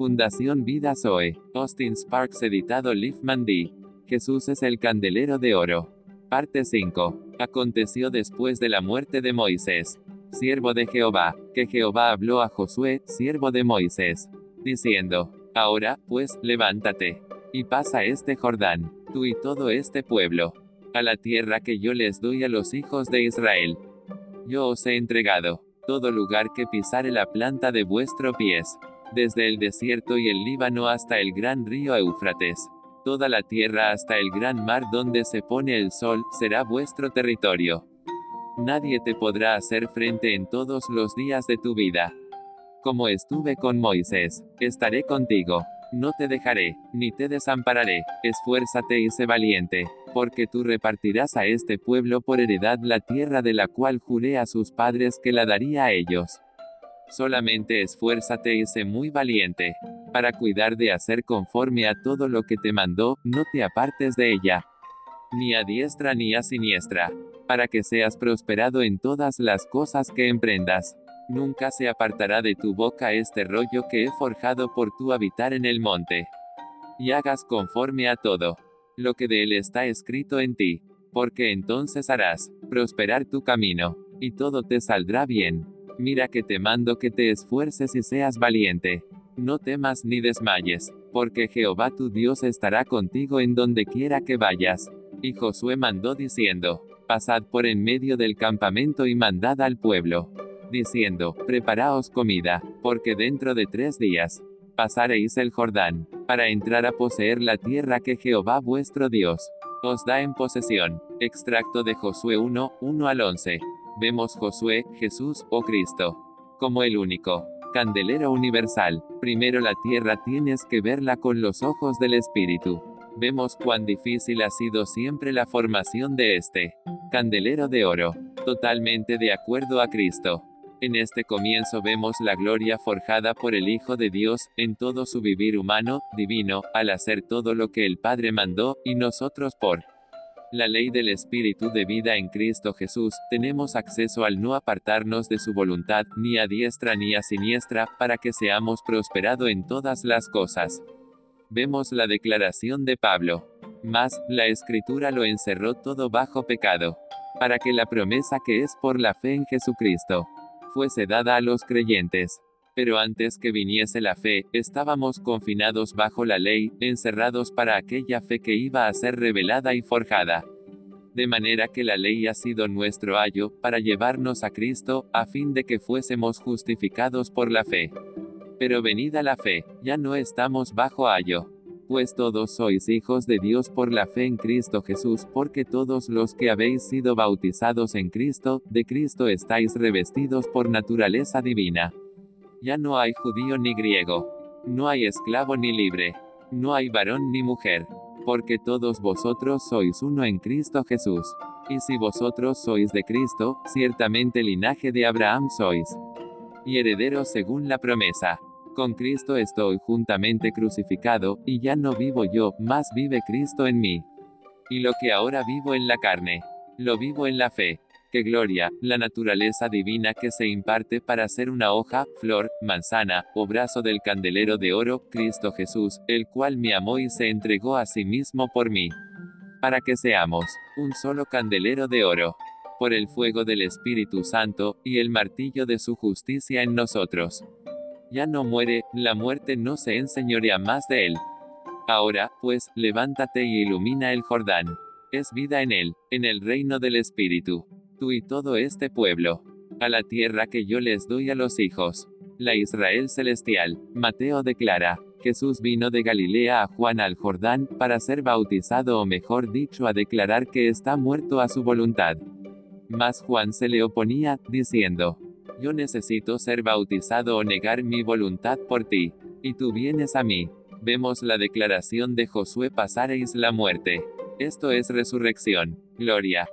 Fundación Vida Zoe. Austin Sparks editado Liefman D. Jesús es el candelero de oro. Parte 5. Aconteció después de la muerte de Moisés, siervo de Jehová, que Jehová habló a Josué, siervo de Moisés, diciendo, Ahora, pues, levántate, y pasa este Jordán, tú y todo este pueblo, a la tierra que yo les doy a los hijos de Israel. Yo os he entregado, todo lugar que pisare la planta de vuestro pies, desde el desierto y el Líbano hasta el gran río Éufrates. Toda la tierra hasta el gran mar donde se pone el sol, será vuestro territorio. Nadie te podrá hacer frente en todos los días de tu vida. Como estuve con Moisés, estaré contigo. No te dejaré, ni te desampararé, esfuérzate y sé valiente, porque tú repartirás a este pueblo por heredad la tierra de la cual juré a sus padres que la daría a ellos. Solamente esfuérzate y sé muy valiente, para cuidar de hacer conforme a todo lo que te mandó, no te apartes de ella, ni a diestra ni a siniestra, para que seas prosperado en todas las cosas que emprendas. Nunca se apartará de tu boca este rollo que he forjado por tu habitar en el monte. Y hagas conforme a todo lo que de él está escrito en ti, porque entonces harás prosperar tu camino, y todo te saldrá bien. Mira que te mando que te esfuerces y seas valiente. No temas ni desmayes, porque Jehová tu Dios estará contigo en donde quiera que vayas. Y Josué mandó diciendo, Pasad por en medio del campamento y mandad al pueblo, diciendo, Preparaos comida, porque dentro de tres días, pasaréis el Jordán, para entrar a poseer la tierra que Jehová vuestro Dios os da en posesión. Extracto de Josué 1, 1 al 11 vemos Josué, Jesús, o Cristo, como el único candelero universal. Primero la tierra tienes que verla con los ojos del Espíritu. Vemos cuán difícil ha sido siempre la formación de este candelero de oro, totalmente de acuerdo a Cristo. En este comienzo vemos la gloria forjada por el Hijo de Dios, en todo su vivir humano, divino, al hacer todo lo que el Padre mandó, y nosotros por la ley del Espíritu de vida en Cristo Jesús, tenemos acceso al no apartarnos de su voluntad, ni a diestra ni a siniestra, para que seamos prosperado en todas las cosas. Vemos la declaración de Pablo. Mas, la Escritura lo encerró todo bajo pecado, para que la promesa que es por la fe en Jesucristo, fuese dada a los creyentes. Pero antes que viniese la fe, estábamos confinados bajo la ley, encerrados para aquella fe que iba a ser revelada y forjada. De manera que la ley ha sido nuestro ayo, para llevarnos a Cristo, a fin de que fuésemos justificados por la fe. Pero venida la fe, ya no estamos bajo ayo. Pues todos sois hijos de Dios por la fe en Cristo Jesús, porque todos los que habéis sido bautizados en Cristo, de Cristo estáis revestidos por naturaleza divina. Ya no hay judío ni griego. No hay esclavo ni libre. No hay varón ni mujer. Porque todos vosotros sois uno en Cristo Jesús. Y si vosotros sois de Cristo, ciertamente linaje de Abraham sois. Y herederos según la promesa. Con Cristo estoy juntamente crucificado, y ya no vivo yo, mas vive Cristo en mí. Y lo que ahora vivo en la carne, lo vivo en la fe ¡Qué gloria! La naturaleza divina que se imparte para ser una hoja, flor, manzana, o brazo del candelero de oro, Cristo Jesús, el cual me amó y se entregó a sí mismo por mí. Para que seamos un solo candelero de oro. Por el fuego del Espíritu Santo, y el martillo de su justicia en nosotros. Ya no muere, la muerte no se enseñorea más de él. Ahora, pues, levántate y ilumina el Jordán. Es vida en él, en el reino del Espíritu tú y todo este pueblo, a la tierra que yo les doy a los hijos. La Israel celestial. Mateo declara, Jesús vino de Galilea a Juan al Jordán, para ser bautizado o mejor dicho a declarar que está muerto a su voluntad. Mas Juan se le oponía, diciendo, Yo necesito ser bautizado o negar mi voluntad por ti, y tú vienes a mí. Vemos la declaración de Josué pasaréis la muerte. Esto es resurrección. Gloria.